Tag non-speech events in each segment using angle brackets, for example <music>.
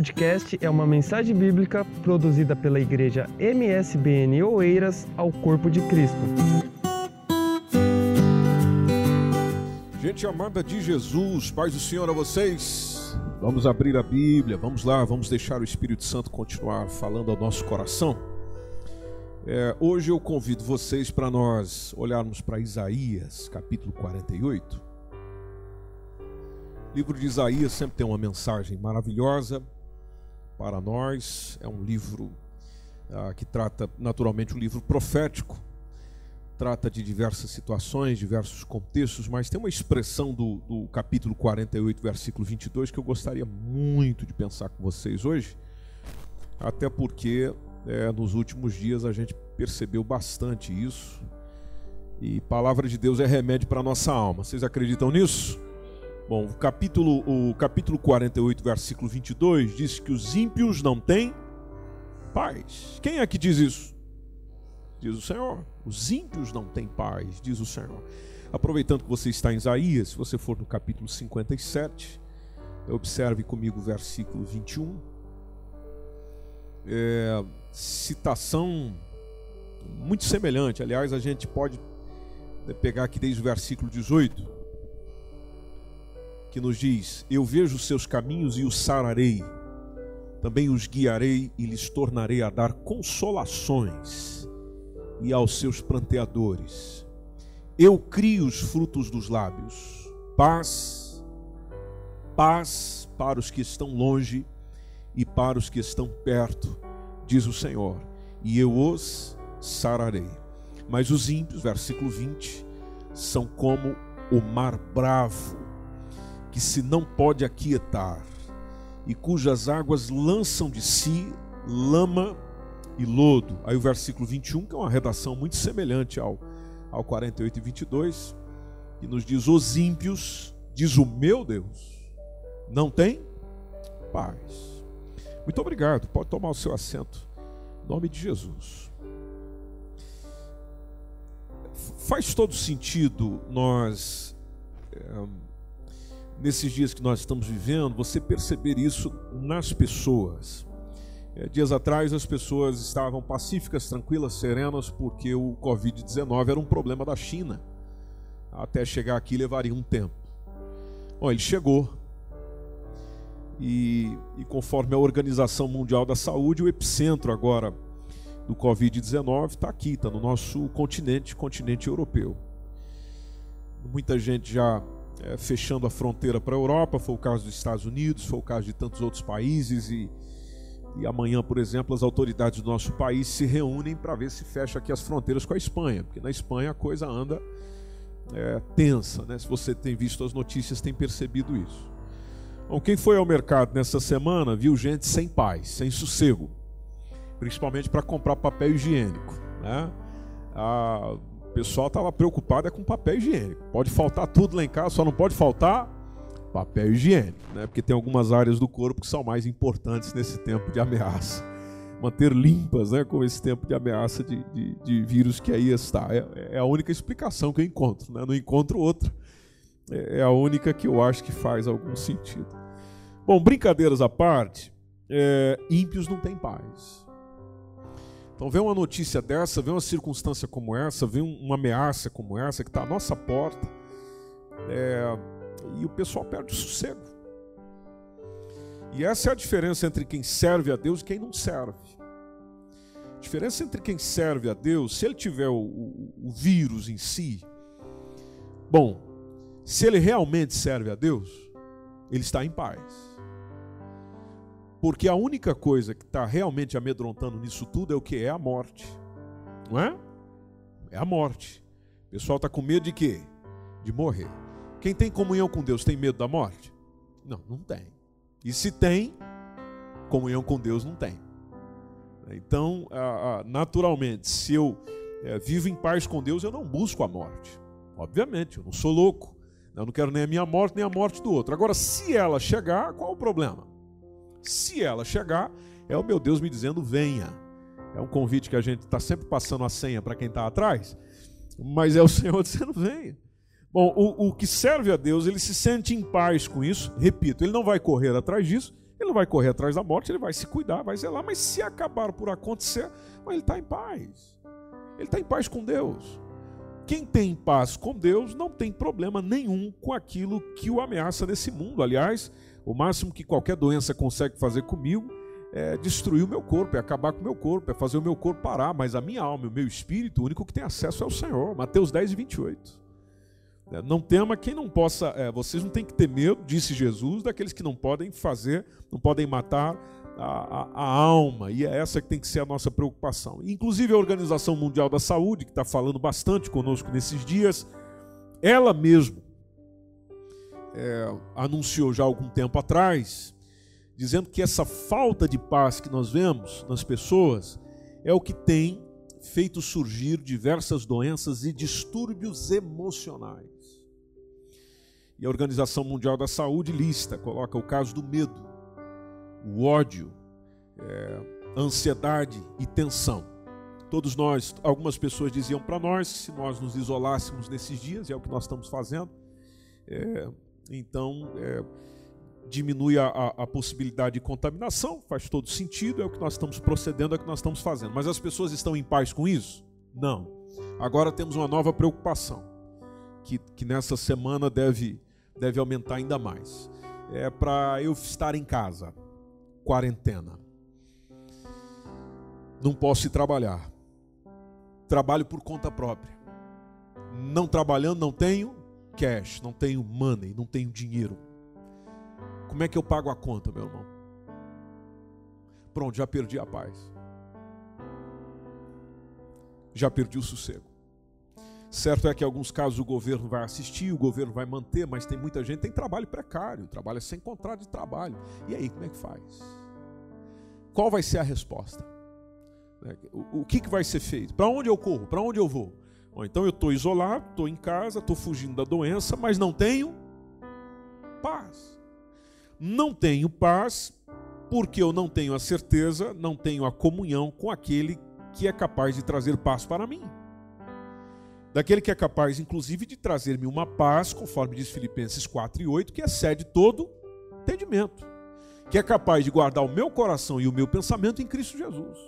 podcast é uma mensagem bíblica produzida pela igreja MSBN Oeiras ao Corpo de Cristo. Gente amada de Jesus, paz do Senhor a vocês. Vamos abrir a Bíblia, vamos lá, vamos deixar o Espírito Santo continuar falando ao nosso coração. É, hoje eu convido vocês para nós olharmos para Isaías, capítulo 48. O livro de Isaías sempre tem uma mensagem maravilhosa para nós. É um livro ah, que trata, naturalmente, um livro profético. Trata de diversas situações, diversos contextos, mas tem uma expressão do, do capítulo 48, versículo 22, que eu gostaria muito de pensar com vocês hoje, até porque é, nos últimos dias a gente percebeu bastante isso. E palavra de Deus é remédio para a nossa alma. Vocês acreditam nisso? Bom, o capítulo, o capítulo 48, versículo 22 diz que os ímpios não têm paz. Quem é que diz isso? Diz o Senhor. Os ímpios não têm paz, diz o Senhor. Aproveitando que você está em Isaías, se você for no capítulo 57, observe comigo o versículo 21. É, citação muito semelhante. Aliás, a gente pode pegar aqui desde o versículo 18 que nos diz: Eu vejo os seus caminhos e os sararei, também os guiarei e lhes tornarei a dar consolações, e aos seus pranteadores. Eu crio os frutos dos lábios, paz, paz para os que estão longe e para os que estão perto, diz o Senhor, e eu os sararei. Mas os ímpios, versículo 20, são como o mar bravo que se não pode aquietar, e cujas águas lançam de si lama e lodo. Aí o versículo 21, que é uma redação muito semelhante ao, ao 48 e 22, que nos diz: Os ímpios, diz o meu Deus, não tem paz. Muito obrigado, pode tomar o seu assento, em nome de Jesus. Faz todo sentido nós. É, nesses dias que nós estamos vivendo, você perceber isso nas pessoas. É, dias atrás as pessoas estavam pacíficas, tranquilas, serenas, porque o Covid-19 era um problema da China. Até chegar aqui levaria um tempo. Bom, ele chegou. E, e conforme a Organização Mundial da Saúde, o epicentro agora do Covid-19 está aqui, está no nosso continente, continente europeu. Muita gente já é, fechando a fronteira para a Europa, foi o caso dos Estados Unidos, foi o caso de tantos outros países e, e amanhã, por exemplo, as autoridades do nosso país se reúnem para ver se fecha aqui as fronteiras com a Espanha, porque na Espanha a coisa anda é, tensa, né? Se você tem visto as notícias, tem percebido isso. Bom, quem foi ao mercado nessa semana viu gente sem paz, sem sossego, principalmente para comprar papel higiênico, né? Ah, o pessoal estava preocupado é com papel higiênico. Pode faltar tudo lá em casa, só não pode faltar papel higiênico, né? Porque tem algumas áreas do corpo que são mais importantes nesse tempo de ameaça. Manter limpas, né? Com esse tempo de ameaça de, de, de vírus que aí está. É, é, a única explicação que eu encontro, né? Não encontro outra. É, é a única que eu acho que faz algum sentido. Bom, brincadeiras à parte, é, ímpios não têm paz. Então, vem uma notícia dessa, vem uma circunstância como essa, vem uma ameaça como essa que está à nossa porta, é, e o pessoal perde o sossego. E essa é a diferença entre quem serve a Deus e quem não serve. A diferença entre quem serve a Deus, se ele tiver o, o, o vírus em si, bom, se ele realmente serve a Deus, ele está em paz. Porque a única coisa que está realmente amedrontando nisso tudo é o que? É a morte. Não é? É a morte. O pessoal está com medo de quê? De morrer. Quem tem comunhão com Deus tem medo da morte? Não, não tem. E se tem, comunhão com Deus não tem. Então, naturalmente, se eu é, vivo em paz com Deus, eu não busco a morte. Obviamente, eu não sou louco. Eu não quero nem a minha morte, nem a morte do outro. Agora, se ela chegar, qual o problema? Se ela chegar, é o meu Deus me dizendo: venha. É um convite que a gente está sempre passando a senha para quem está atrás, mas é o <laughs> Senhor dizendo: venha. Bom, o, o que serve a Deus, ele se sente em paz com isso. Repito, ele não vai correr atrás disso, Ele não vai correr atrás da morte, ele vai se cuidar, vai zelar, mas se acabar por acontecer, ele está em paz. Ele está em paz com Deus. Quem tem paz com Deus não tem problema nenhum com aquilo que o ameaça nesse mundo. Aliás, o máximo que qualquer doença consegue fazer comigo é destruir o meu corpo, é acabar com o meu corpo, é fazer o meu corpo parar, mas a minha alma, o meu espírito, o único que tem acesso é o Senhor. Mateus 10 e 28. É, não tema quem não possa, é, vocês não têm que ter medo, disse Jesus, daqueles que não podem fazer, não podem matar a, a, alma, e é essa que tem que ser a nossa preocupação. Inclusive a Organização Mundial da Saúde, que está falando bastante conosco nesses dias, ela mesma é, anunciou já algum tempo atrás, dizendo que essa falta de paz que nós vemos nas pessoas é o que tem feito surgir diversas doenças e distúrbios emocionais. E a Organização Mundial da Saúde lista, coloca o caso do medo, o ódio, é, ansiedade e tensão. Todos nós, algumas pessoas diziam para nós, se nós nos isolássemos nesses dias, e é o que nós estamos fazendo, é, então é, diminui a, a, a, possibilidade de contaminação, faz todo sentido, é o que nós estamos procedendo, é o que nós estamos fazendo. Mas as pessoas estão em paz com isso? Não. Agora temos uma nova preocupação, que, que nessa semana deve, deve aumentar ainda mais. É para eu estar em casa quarentena. Não posso ir trabalhar. Trabalho por conta própria. Não trabalhando, não tenho cash, não tenho money, não tenho dinheiro. Como é que eu pago a conta, meu irmão? Pronto, já perdi a paz. Já perdi o sossego. Certo é que em alguns casos o governo vai assistir, o governo vai manter, mas tem muita gente tem trabalho precário, trabalha sem contrato de trabalho. E aí, como é que faz? Qual vai ser a resposta? Né, o que, que vai ser feito? Para onde eu corro? Para onde eu vou? Bom, então eu estou isolado, estou em casa, estou fugindo da doença, mas não tenho paz. Não tenho paz porque eu não tenho a certeza, não tenho a comunhão com aquele que é capaz de trazer paz para mim daquele que é capaz, inclusive, de trazer-me uma paz, conforme diz Filipenses 4 e 8, que excede todo entendimento, que é capaz de guardar o meu coração e o meu pensamento em Cristo Jesus.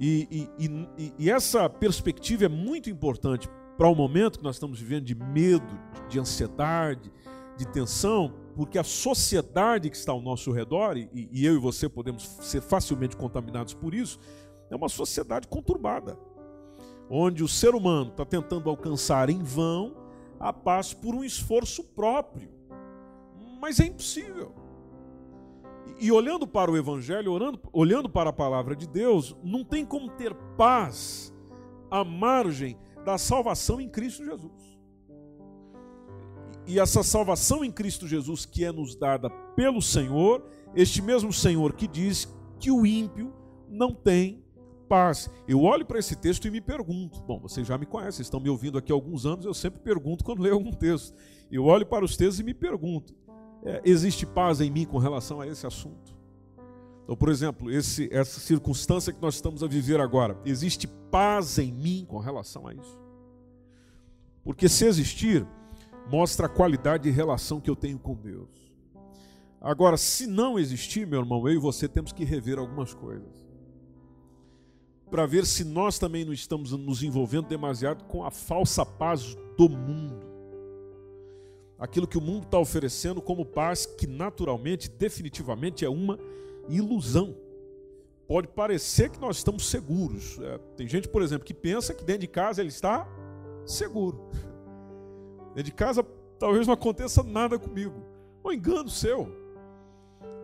E, e, e, e essa perspectiva é muito importante para o momento que nós estamos vivendo de medo, de ansiedade, de tensão, porque a sociedade que está ao nosso redor, e, e eu e você podemos ser facilmente contaminados por isso, é uma sociedade conturbada onde o ser humano está tentando alcançar em vão a paz por um esforço próprio. Mas é impossível. E olhando para o Evangelho, orando, olhando para a palavra de Deus, não tem como ter paz à margem da salvação em Cristo Jesus. E essa salvação em Cristo Jesus que é nos dada pelo Senhor, este mesmo Senhor que diz que o ímpio não tem paz. Eu olho para esse texto e me pergunto. Bom, vocês já me conhecem, estão me ouvindo aqui há alguns anos, eu sempre pergunto quando leio algum texto. Eu olho para os textos e me pergunto: é, existe paz em mim com relação a esse assunto? Então, por exemplo, esse, essa circunstância que nós estamos a viver agora, existe paz em mim com relação a isso? Porque se existir, mostra a qualidade de relação que eu tenho com Deus. Agora, se não existir, meu irmão, eu e você temos que rever algumas coisas para ver se nós também não estamos nos envolvendo demasiado com a falsa paz do mundo. Aquilo que o mundo está oferecendo como paz, que naturalmente, definitivamente é uma ilusão. Pode parecer que nós estamos seguros. É, tem gente, por exemplo, que pensa que dentro de casa ele está seguro. <laughs> Dentro de casa talvez não aconteça nada comigo. Um engano seu.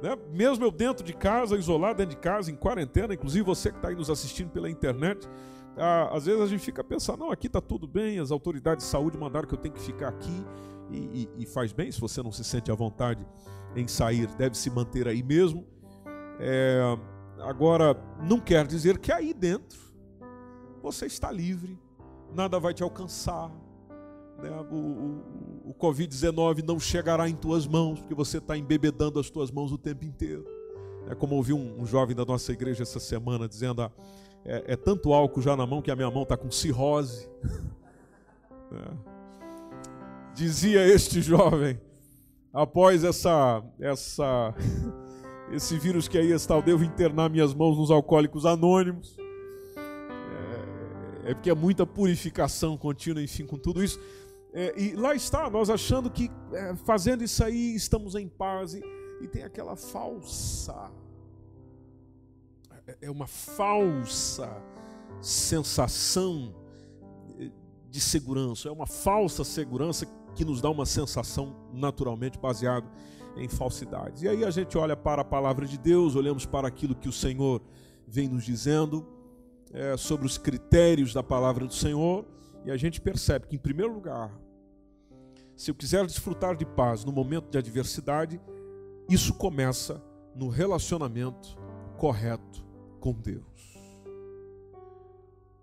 Né? Mesmo eu dentro de casa, isolado dentro de casa, em quarentena, inclusive você que está aí nos assistindo pela internet, às vezes a gente fica pensando, não, aqui está tudo bem, as autoridades de saúde mandaram que eu tenho que ficar aqui, e, e, e faz bem, se você não se sente à vontade em sair, deve se manter aí mesmo. É, agora, não quer dizer que aí dentro você está livre, nada vai te alcançar, né? O, o, o Covid-19 não chegará em tuas mãos, porque você está embebedando as tuas mãos o tempo inteiro. É como ouvi um, um jovem da nossa igreja essa semana dizendo: ah, é, é, tanto álcool já na mão que a minha mão está com cirrose. <laughs> é. Dizia este jovem, após essa, essa, <laughs> esse vírus que aí está, eu devo internar minhas mãos nos alcoólicos anônimos. É, é porque é muita purificação contínua, enfim, com tudo isso. É, e lá está, nós achando que é, fazendo isso aí estamos em paz. E, e tem aquela falsa, é, é uma falsa sensação de segurança, é uma falsa segurança que nos dá uma sensação naturalmente baseado em falsidades. E aí a gente olha para a palavra de Deus, olhamos para aquilo que o Senhor vem nos dizendo é, sobre os critérios da palavra do Senhor, e a gente percebe que, em primeiro lugar, se eu quiser desfrutar de paz no momento de adversidade, isso começa no relacionamento correto com Deus.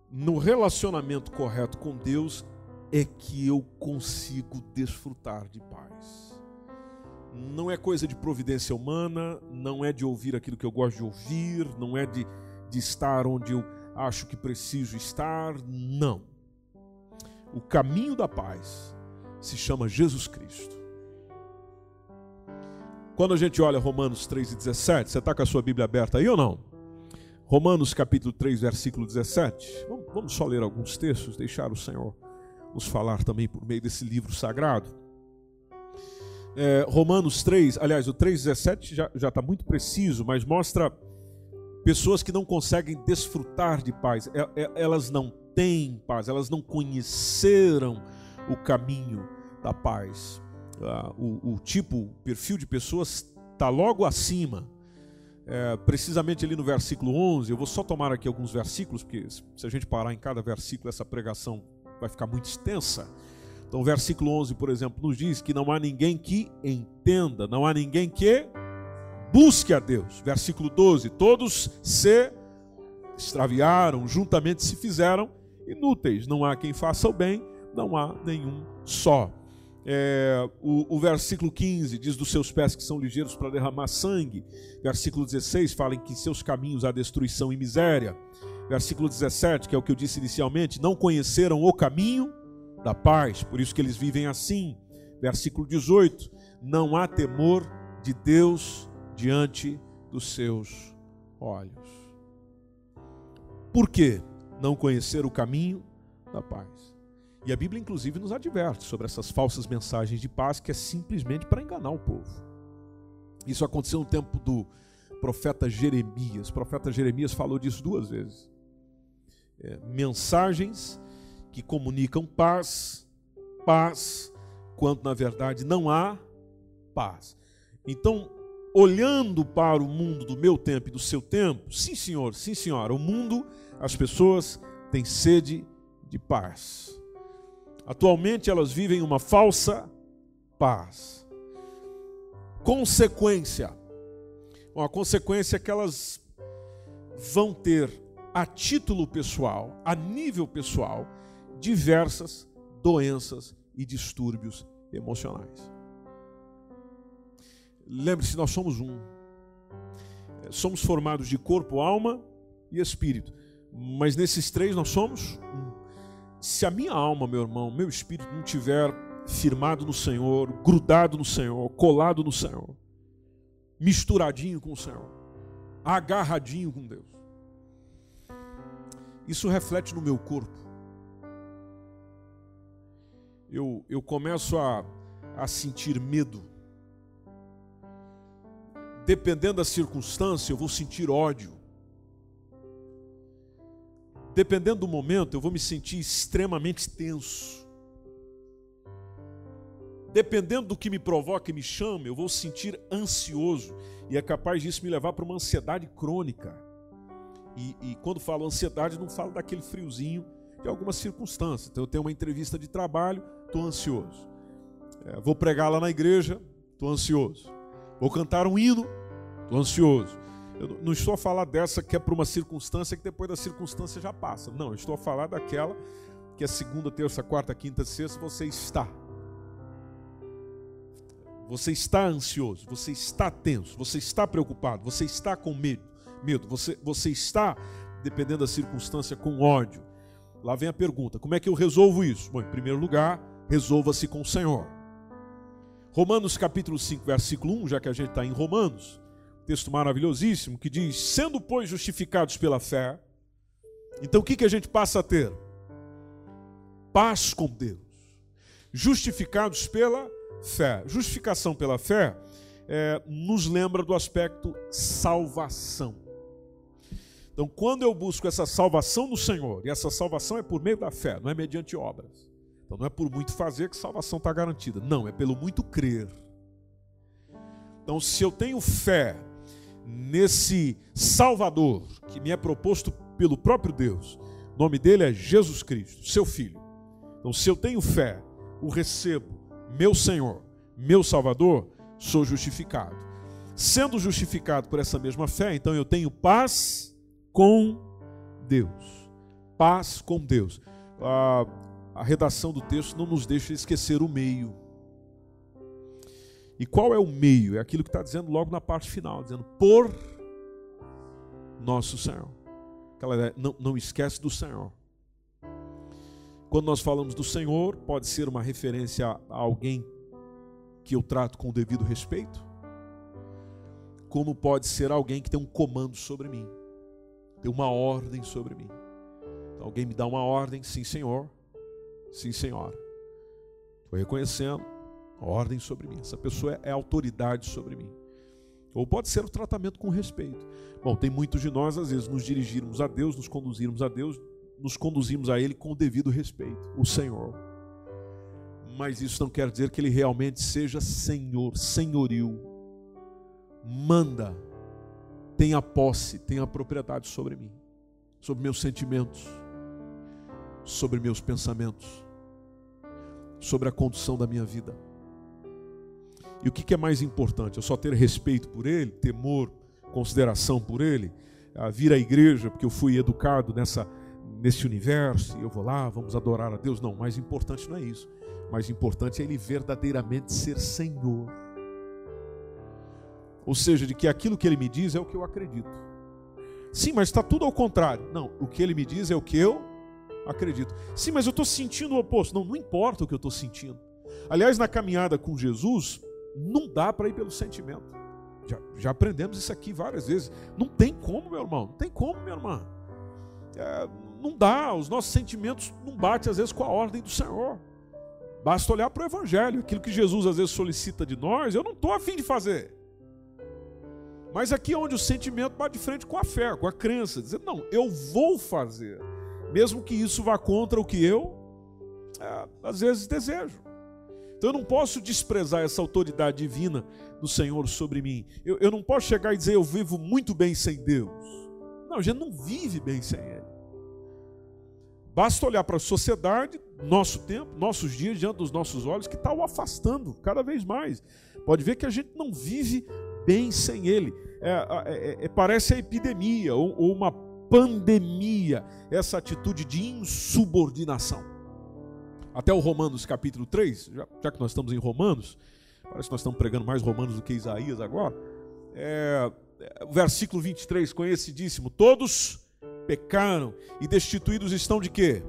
No relacionamento correto com Deus é que eu consigo desfrutar de paz não é coisa de providência humana, não é de ouvir aquilo que eu gosto de ouvir, não é de, de estar onde eu acho que preciso estar, não. O caminho da paz se chama Jesus Cristo. Quando a gente olha Romanos 3 e 17, você está com a sua Bíblia aberta aí ou não? Romanos capítulo 3, versículo 17. Vamos só ler alguns textos, deixar o Senhor nos falar também por meio desse livro sagrado é, Romanos 3, aliás, o 3,17 já está muito preciso, mas mostra pessoas que não conseguem desfrutar de paz, é, é, elas não têm paz, elas não conheceram o caminho da paz. Ah, o, o, tipo, o perfil de pessoas está logo acima, é, precisamente ali no versículo 11. Eu vou só tomar aqui alguns versículos, porque se a gente parar em cada versículo, essa pregação vai ficar muito extensa. Então, o versículo 11, por exemplo, nos diz que não há ninguém que entenda, não há ninguém que busque a Deus. Versículo 12: todos se extraviaram, juntamente se fizeram inúteis. Não há quem faça o bem, não há nenhum só. É, o, o, versículo 15 diz dos seus pés que são ligeiros para derramar sangue. Versículo 16 fala em que seus caminhos há destruição e miséria. Versículo 17, que é o que eu disse inicialmente, não conheceram o caminho da paz, por isso que eles vivem assim. Versículo 18: Não há temor de Deus diante dos seus olhos. Por que não conhecer o caminho da paz? E a Bíblia, inclusive, nos adverte sobre essas falsas mensagens de paz que é simplesmente para enganar o povo. Isso aconteceu no tempo do profeta Jeremias. O profeta Jeremias falou disso duas vezes. É, mensagens que comunicam paz, paz, quando na verdade não há paz. Então, olhando para o mundo do meu tempo e do seu tempo, sim, senhor, sim, senhora, o mundo, as pessoas têm sede de paz. Atualmente elas vivem uma falsa paz. Consequência. Uma consequência é que elas vão ter a título pessoal, a nível pessoal, diversas doenças e distúrbios emocionais. Lembre-se, nós somos um. Somos formados de corpo, alma e espírito. Mas nesses três nós somos um. Se a minha alma, meu irmão, meu espírito não tiver firmado no Senhor, grudado no Senhor, colado no Senhor, misturadinho com o Senhor, agarradinho com Deus, isso reflete no meu corpo eu, eu começo a, a sentir medo. Dependendo da circunstância, eu vou sentir ódio. Dependendo do momento, eu vou me sentir extremamente tenso. Dependendo do que me provoca e me chama, eu vou sentir ansioso. E é capaz disso me levar para uma ansiedade crônica. E, e quando falo ansiedade, não falo daquele friozinho de algumas circunstâncias. Então, eu tenho uma entrevista de trabalho, estou ansioso. É, vou pregar lá na igreja, estou ansioso. Vou cantar um hino, estou ansioso. Eu não estou a falar dessa que é para uma circunstância que depois da circunstância já passa. Não, eu estou a falar daquela que é segunda, terça, quarta, quinta, sexta, você está. Você está ansioso, você está tenso, você está preocupado, você está com medo, medo, você, você está, dependendo da circunstância, com ódio. Lá vem a pergunta: como é que eu resolvo isso? Bom, em primeiro lugar, resolva-se com o Senhor. Romanos capítulo 5, versículo 1, já que a gente está em Romanos, texto maravilhosíssimo que diz: sendo, pois, justificados pela fé, então o que, que a gente passa a ter? Paz com Deus. Justificados pela fé. Justificação pela fé é, nos lembra do aspecto salvação. Então, quando eu busco essa salvação no Senhor, e essa salvação é por meio da fé, não é mediante obras. Então, não é por muito fazer que salvação está garantida. Não, é pelo muito crer. Então, se eu tenho fé nesse Salvador que me é proposto pelo próprio Deus, o nome dele é Jesus Cristo, seu Filho. Então, se eu tenho fé, o recebo, meu Senhor, meu Salvador, sou justificado. Sendo justificado por essa mesma fé, então eu tenho paz com Deus. Paz com Deus. A, a redação do texto não nos deixa esquecer o meio. E qual é o meio? É aquilo que está dizendo logo na parte final, dizendo por nosso Senhor. Aquela ideia, não, não esquece do Senhor. Quando nós falamos do Senhor, pode ser uma referência a alguém que eu trato com o devido respeito, como pode ser alguém que tem um comando sobre mim, tem uma ordem sobre mim. Então, alguém me dá uma ordem, sim, senhor, sim, senhora. Estou reconhecendo ordem sobre mim. Essa pessoa é, autoridade sobre mim. Ou pode ser o tratamento com respeito. Bom, tem muitos de nós, às vezes, nos dirigirmos a Deus, nos conduzirmos a Deus, nos conduzimos a Ele com o devido respeito, o Senhor mas isso não quer dizer que ele realmente seja senhor, senhorio. Manda, tenha posse, tenha propriedade sobre mim, sobre meus sentimentos, sobre meus pensamentos, sobre a condução da minha vida. E o que é mais importante? Eu só ter respeito por ele, temor, consideração por ele, vir à igreja porque eu fui educado nessa nesse universo e eu vou lá, vamos adorar a Deus. Não, mais importante não é isso mais importante é ele verdadeiramente ser Senhor. Ou seja, de que aquilo que ele me diz é o que eu acredito. Sim, mas está tudo ao contrário. Não, o que ele me diz é o que eu acredito. Sim, mas eu estou sentindo o oposto. Não, não importa o que eu estou sentindo. Aliás, na caminhada com Jesus, não dá para ir pelo sentimento. Já, já, aprendemos isso aqui várias vezes. Não tem como, meu irmão. Não tem como, minha irmã. É, não dá. Os nossos sentimentos não batem, às vezes, com a ordem do Senhor. Basta olhar para o Evangelho, aquilo que Jesus às vezes solicita de nós, eu não estou afim de fazer. Mas aqui é onde o sentimento bate de frente com a fé, com a crença, dizendo, não, eu vou fazer, mesmo que isso vá contra o que eu, é, às vezes, desejo. Então eu não posso desprezar essa autoridade divina do Senhor sobre mim. Eu, eu não posso chegar e dizer, eu vivo muito bem sem Deus. Não, a gente não vive bem sem Ele. Basta olhar para a sociedade, nosso tempo, nossos dias, diante dos nossos olhos, que está o afastando cada vez mais. Pode ver que a gente não vive bem sem ele. É, é, é, parece a epidemia ou, ou, uma pandemia, essa atitude de insubordinação. Até o Romanos capítulo 3, já, já que nós estamos em Romanos, parece que nós estamos pregando mais Romanos do que Isaías agora. É, é versículo 23, conhecidíssimo: Todos pecaram e destituídos estão de quê?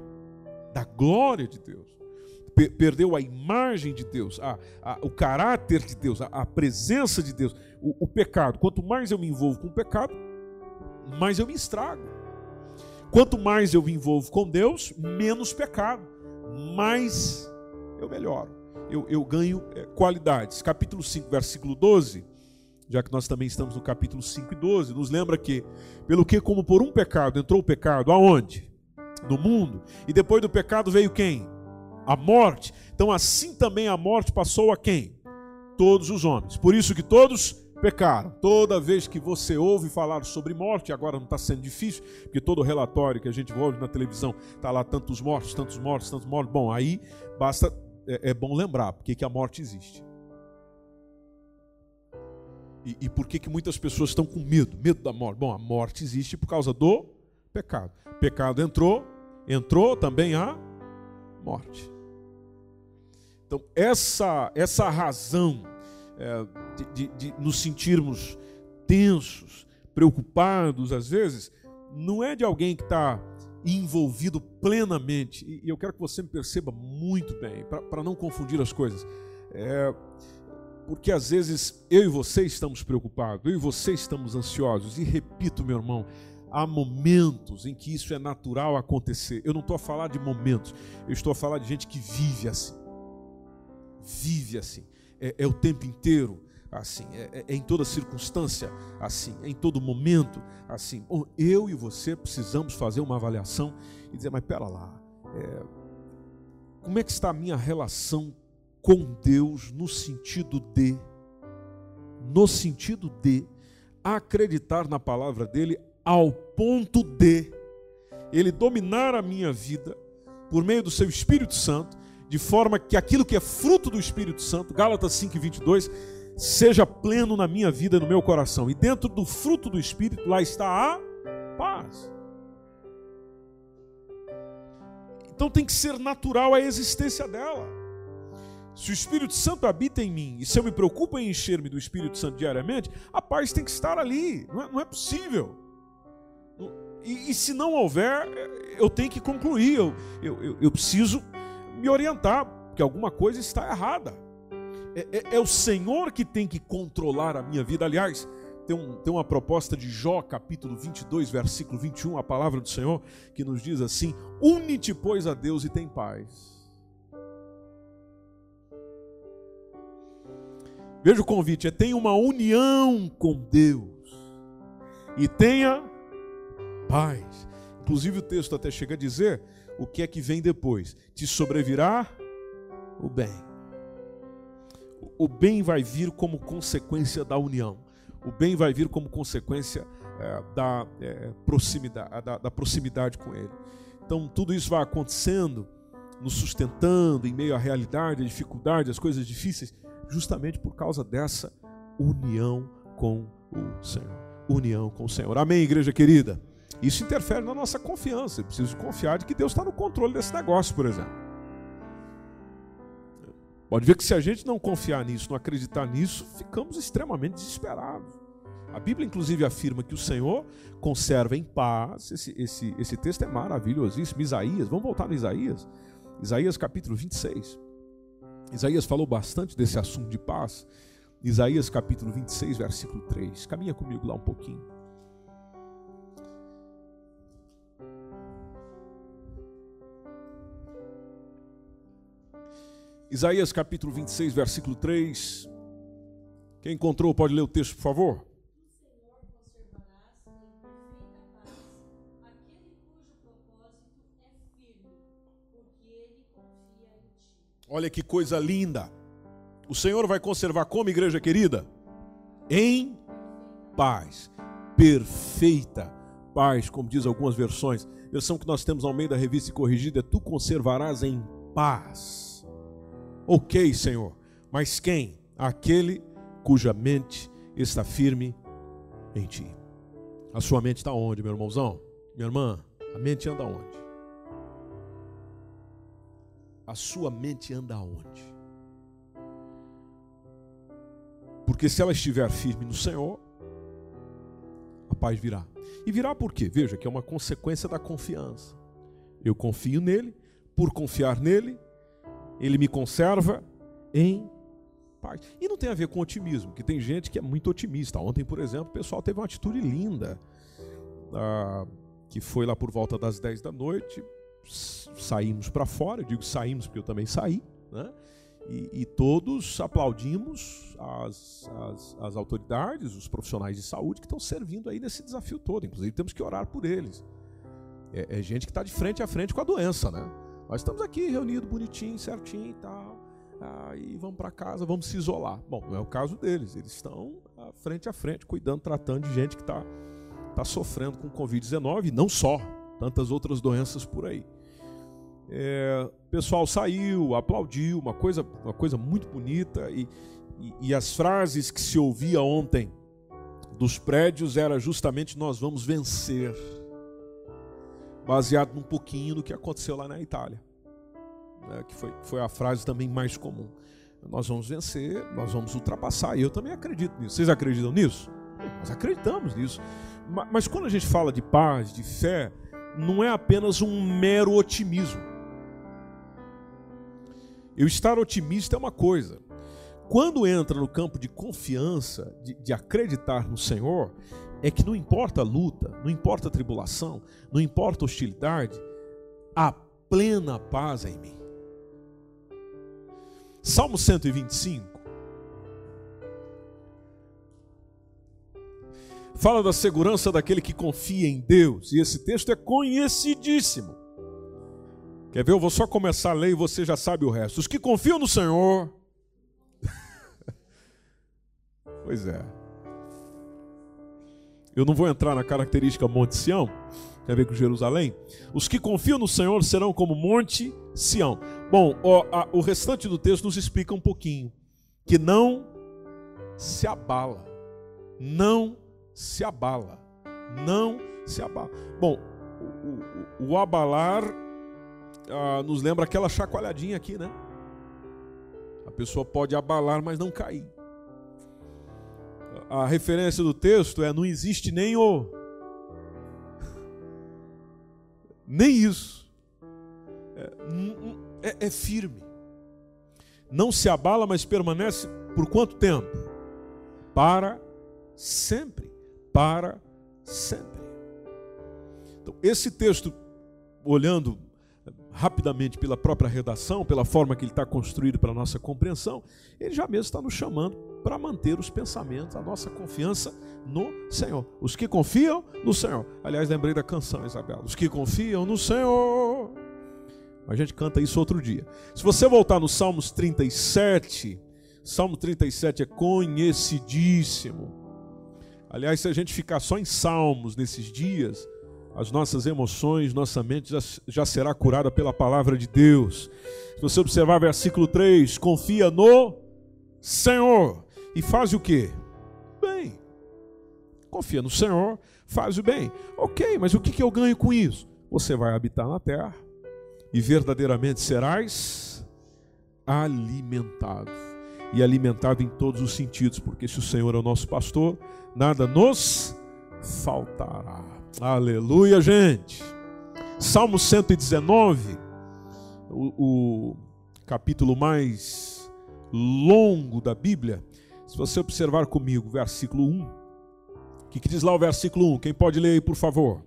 Da glória de Deus. perdeu a imagem de Deus, a, a, o caráter de Deus, a, a presença de Deus, o, o pecado. Quanto mais eu me envolvo com o pecado, mais eu me estrago. Quanto mais eu me envolvo com Deus, menos pecado, mais eu melhoro. Eu, eu ganho é, qualidades. Capítulo 5, versículo 12 já que nós também estamos no capítulo 5 e 12, nos lembra que, pelo que, como por um pecado entrou o pecado, aonde? No mundo. E depois do pecado veio quem? A morte. Então, assim também a morte passou a quem? Todos os homens. Por isso que todos pecaram. Toda vez que você ouve falar sobre morte, agora não está sendo difícil, porque todo relatório que a gente ouve na televisão está lá tantos mortos, tantos mortos, tantos mortos. Bom, aí basta, é, é bom lembrar porque que a morte existe. E, e por que, que muitas pessoas estão com medo? Medo da morte. Bom, a morte existe por causa do pecado. Pecado entrou, entrou também a morte. Então, essa, essa razão é, de, de, de nos sentirmos tensos, preocupados, às vezes, não é de alguém que está envolvido plenamente. E eu quero que você me perceba muito bem, para não confundir as coisas. É, porque às vezes eu e você estamos preocupados, eu e você estamos ansiosos, e repito, meu irmão, há momentos em que isso é natural acontecer. Eu não estou a falar de momentos, eu estou a falar de gente que vive assim. Vive assim. É, é o tempo inteiro assim, é, é, é, em toda circunstância assim, é em todo momento assim. Bom, eu e você precisamos fazer uma avaliação e dizer, mas pera lá, é, como é que está a minha relação com Deus no sentido de, no sentido de acreditar na palavra dele ao ponto de ele dominar a minha vida por meio do seu Espírito Santo, de forma que aquilo que é fruto do Espírito Santo, Gálatas 5:22, seja pleno na minha vida, no meu coração. E dentro do fruto do Espírito lá está a paz. Então tem que ser natural a existência dela. Se o Espírito Santo habita em mim e se eu me preocupo em encher-me do Espírito Santo diariamente, a paz tem que estar ali. Não é, não é possível. E, e, se não houver, eu tenho que concluir. Eu, eu, eu, eu preciso me orientar, porque alguma coisa está errada. É, é, é, o Senhor que tem que controlar a minha vida. Aliás, tem, um, tem uma proposta de Jó, capítulo 22, versículo 21, a palavra do Senhor, que nos diz assim: Une-te, pois, a Deus e tem paz Veja o convite: é tenha uma união com Deus e tenha paz. Inclusive o texto até chega a dizer o que é que vem depois: te sobrevirá o bem. O bem vai vir como consequência da união. O bem vai vir como consequência é, da, é, proximidade, da, da proximidade com Ele. Então tudo isso vai acontecendo, nos sustentando em meio à realidade, à dificuldade, às coisas difíceis justamente por causa dessa união com o Senhor. União com o Senhor. Amém, igreja querida? Isso interfere na nossa confiança. Eu preciso confiar de que Deus está no controle desse negócio, por exemplo. Pode ver que se a gente não confiar nisso, não acreditar nisso, ficamos extremamente desesperados. A Bíblia, inclusive, afirma que o Senhor conserva em paz. Esse, esse, esse texto é maravilhosíssimo. Isaías, vamos voltar no Isaías. Isaías capítulo 26. Isaías falou bastante desse assunto de paz. Isaías capítulo 26, versículo 3. Caminha comigo lá um pouquinho. Isaías capítulo 26, versículo 3. Quem encontrou pode ler o texto, por favor? Olha que coisa linda. O Senhor vai conservar como, igreja querida? Em paz. Perfeita paz, como diz algumas versões. Versão que nós temos ao meio da revista corrigida, tu conservarás em paz. Ok, Senhor. Mas quem? Aquele cuja mente está firme em ti. A sua mente está onde, meu irmãozão? Minha irmã, a mente anda onde? a sua mente anda aonde? Porque se ela estiver firme no Senhor, a paz virá. E virá por quê? Veja que é uma consequência da confiança. Eu confio nele, por confiar nele, ele me conserva em paz. E não tem a ver com otimismo, que tem gente que é muito otimista. Ontem, por exemplo, o pessoal teve uma atitude linda, ah, que foi lá por volta das 10 da noite, saímos para fora, eu digo saímos porque eu também saí, né? E, e todos aplaudimos as, as, as, autoridades, os profissionais de saúde que estão servindo aí nesse desafio todo. Inclusive temos que orar por eles. É, é gente que está de frente a frente com a doença, né? Nós estamos aqui reunidos bonitinho, certinho e tal. Aí vamos para casa, vamos se isolar. Bom, não é o caso deles. Eles estão frente a frente, cuidando, tratando de gente que está tá sofrendo com Covid-19, não só, tantas outras doenças por aí. É, o pessoal saiu, aplaudiu, uma coisa, uma coisa muito bonita. E, e, e as frases que se ouvia ontem dos prédios era justamente nós vamos vencer, baseado num pouquinho do que aconteceu lá na Itália, né, que foi, foi a frase também mais comum. Nós vamos vencer, nós vamos ultrapassar. E eu também acredito nisso. Vocês acreditam nisso? Nós acreditamos nisso. Mas, mas quando a gente fala de paz, de fé, não é apenas um mero otimismo. Eu estar otimista é uma coisa. quando entra no campo de confiança, de, de acreditar no Senhor, é que não importa a luta, não importa a tribulação, não importa a hostilidade, a plena paz é em mim. Salmo 125 fala da segurança daquele que confia em Deus, e esse texto é conhecidíssimo. Quer ver? Eu vou só começar a ler e você já sabe o resto. Os que confiam no Senhor. <laughs> pois é. Eu não vou entrar na característica Monte Sião, tem a ver com Jerusalém. Os que confiam no Senhor serão como Monte Sião. Bom, ó, a, o restante do texto nos explica um pouquinho. Que não se abala. Não se abala. Não se abala. Bom, o, o, o abalar ah, nos lembra aquela chacoalhadinha aqui, né? A pessoa pode abalar, mas não cair. A referência do texto é: não existe nem o. Nem isso. É, é, é firme. Não se abala, mas permanece por quanto tempo? Para sempre. Para sempre. Então, esse texto, olhando rapidamente pela própria redação, pela forma que ele está construído para a nossa compreensão, ele já mesmo está nos chamando para manter os pensamentos, a nossa confiança no Senhor. Os que confiam no Senhor. Aliás, lembrei da canção, Isabela. Os que confiam no Senhor. A gente canta isso outro dia. Se você voltar no Salmos 37, Salmo 37 é conhecidíssimo. Aliás, se a gente ficar só em Salmos nesses dias, as nossas emoções, nossa mente já, já será curada pela palavra de Deus. Se você observar versículo 3, confia no Senhor e faz o que? Bem. Confia no Senhor, faz o bem. Ok, mas o que, que eu ganho com isso? Você vai habitar na terra e verdadeiramente serás alimentado. E alimentado em todos os sentidos, porque se o Senhor é o nosso pastor, nada nos faltará. Aleluia, gente. Salmo 119, o, o capítulo mais longo da Bíblia. Se você observar comigo, versículo 1. O que, que diz lá o versículo 1? Quem pode ler aí, por favor?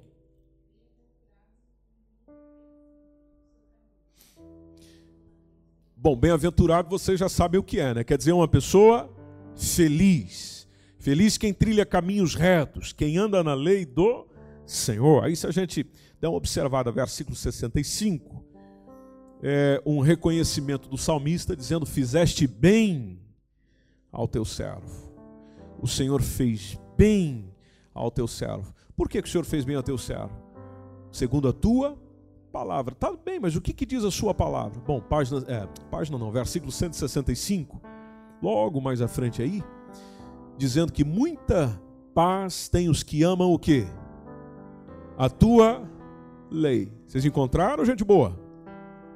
Bom, bem-aventurado você já sabe o que é, né? Quer dizer, uma pessoa feliz. Feliz quem trilha caminhos retos, quem anda na lei do Senhor. Aí, se a gente der uma observada, versículo 65, é um reconhecimento do salmista dizendo: Fizeste bem ao teu servo. O Senhor fez bem ao teu servo. Por que, que o Senhor fez bem ao teu servo? Segundo a tua palavra. Tá bem, mas o que, que diz a sua palavra? Bom, página, é, página não, versículo 165, logo mais à frente aí, dizendo que muita paz tem os que amam o quê? A tua lei. Vocês encontraram, gente boa?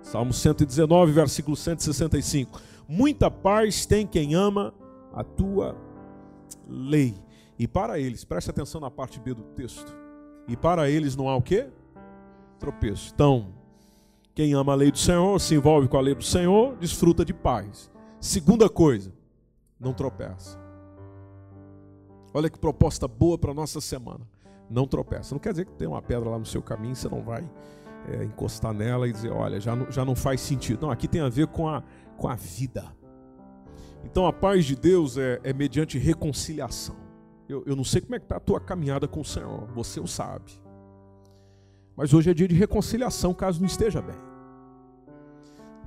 Salmo 119, versículo 165. Muita paz tem quem ama a tua lei. E para eles, preste atenção na parte B do texto. E para eles não há o quê? Tropeço. Então, quem ama a lei do Senhor, se envolve com a lei do Senhor, desfruta de paz. Segunda coisa, não tropeça. Olha que proposta boa para a nossa semana não tropeça. Não quer dizer que tem uma pedra lá no seu caminho, você não vai é, encostar nela e dizer, olha, já não, já não faz sentido. Não, aqui tem a ver com a, com a vida. Então a paz de Deus é, é mediante reconciliação. Eu, eu não sei como é que está a tua caminhada com o Senhor, você o sabe. Mas hoje é dia de reconciliação, caso não esteja bem.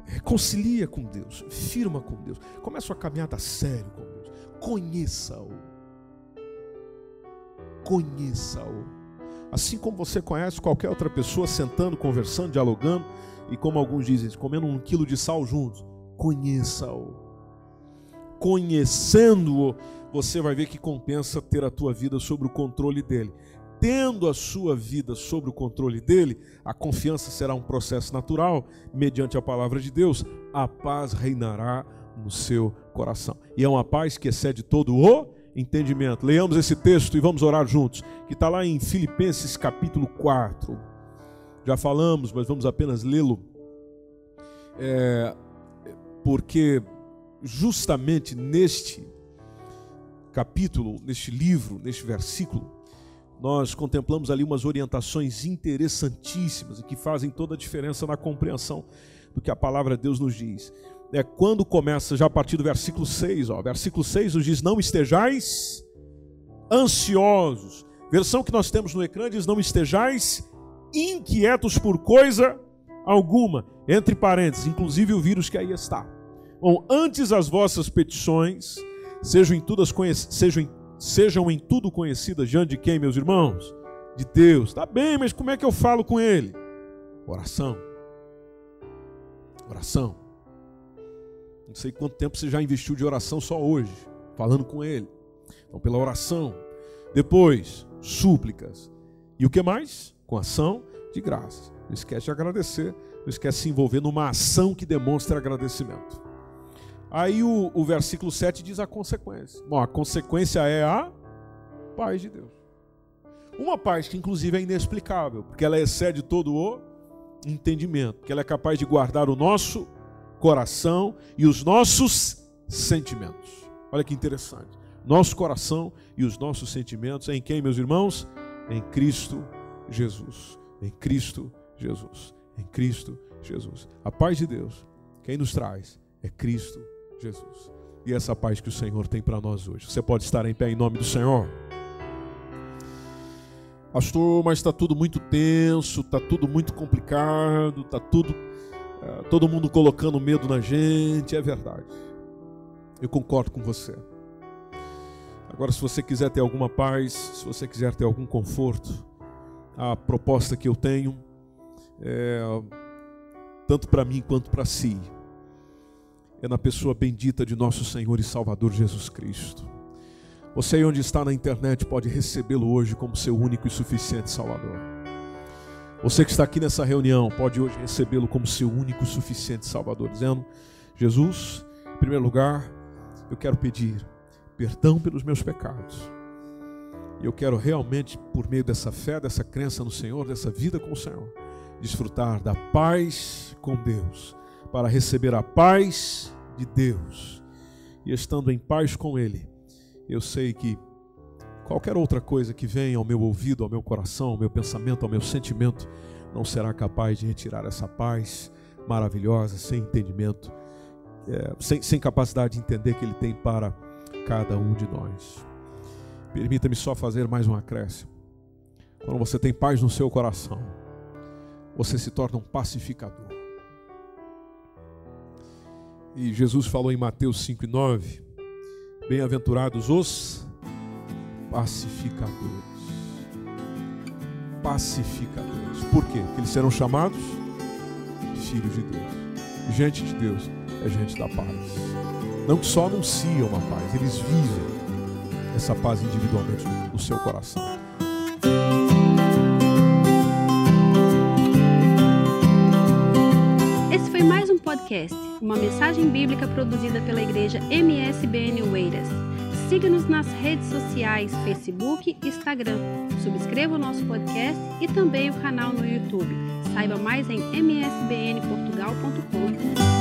Reconcilia com Deus, firma com Deus. Começa a caminhada sério com Deus. Conheça-o conheça-o. Assim como você conhece qualquer outra pessoa sentando, conversando, dialogando, e como alguns dizem, comendo um quilo de sal juntos, conheça-o. Conhecendo-o, você vai ver que compensa ter a tua vida sob o controle dele. Tendo a sua vida sob o controle dele, a confiança será um processo natural, mediante a palavra de Deus, a paz reinará no seu coração. E é uma paz que excede todo o entendimento. Leiamos esse texto e vamos orar juntos, que está lá em Filipenses capítulo 4. Já falamos, mas vamos apenas lê-lo, é, porque justamente neste capítulo, neste livro, neste versículo, nós contemplamos ali umas orientações interessantíssimas e que fazem toda a diferença na compreensão do que a palavra de Deus nos diz. É quando começa, já a partir do versículo 6, ó, versículo 6 nos diz: Não estejais ansiosos. Versão que nós temos no ecrã diz: Não estejais inquietos por coisa alguma. Entre parênteses, inclusive o vírus que aí está. Bom, antes as vossas petições sejam em, tudo sejam, sejam em tudo conhecidas diante de quem, meus irmãos? De Deus. Tá bem, mas como é que eu falo com Ele? Oração. Oração. Não sei quanto tempo você já investiu de oração só hoje, falando com Ele. Então, pela oração. Depois, súplicas. E o que mais? Com ação de graça. Não esquece de agradecer, não esquece de se envolver numa ação que demonstre agradecimento. Aí o, o versículo 7 diz a consequência. Bom, a consequência é a paz de Deus. Uma paz que inclusive é inexplicável, porque ela excede todo o entendimento, porque ela é capaz de guardar o nosso coração e os nossos sentimentos. Olha que interessante. Nosso coração e os nossos sentimentos em quem, meus irmãos? Em Cristo Jesus. Em Cristo Jesus. Em Cristo Jesus. A paz de Deus, quem nos traz é Cristo Jesus. E essa paz que o Senhor tem para nós hoje. Você pode estar em pé em nome do Senhor. Pastor, mas está tudo muito tenso, está tudo muito complicado, está tudo. É, todo mundo colocando medo na gente. É verdade. Eu concordo com você. Agora, se você quiser ter alguma paz, se você quiser ter algum conforto, a proposta que eu tenho é tanto para mim quanto para si é na pessoa bendita de nosso Senhor e Salvador Jesus Cristo. Você aí onde está na internet pode recebê-lo hoje como seu único e suficiente Salvador. Você que está aqui nessa reunião pode hoje recebê-lo como seu único suficiente Salvador, dizendo: Jesus, em primeiro lugar, eu quero pedir perdão pelos meus pecados. E eu quero realmente, por meio dessa fé, dessa crença no Senhor, dessa vida com o Senhor, desfrutar da paz com Deus, para receber a paz de Deus e estando em paz com Ele, eu sei que qualquer outra coisa que venha ao meu ouvido, ao meu coração, ao meu pensamento, ao meu sentimento, não será capaz de retirar essa paz maravilhosa, sem entendimento, é, sem, sem capacidade de entender que Ele tem para cada um de nós. Permita-me só fazer mais um acréscimo. Quando você tem paz no seu coração, você se torna um pacificador. E Jesus falou em Mateus 5 e 9: Bem-aventurados os pacificadores. Pacificadores. Por quê? Porque eles serão chamados filhos de Deus. Gente de Deus é gente da paz. Não que só anunciam a paz, eles vivem essa paz individualmente no seu coração. Podcast, uma mensagem bíblica produzida pela igreja MSBN Oeiras. Siga-nos nas redes sociais, Facebook e Instagram. Subscreva o nosso podcast e também o canal no YouTube. Saiba mais em msbnportugal.com.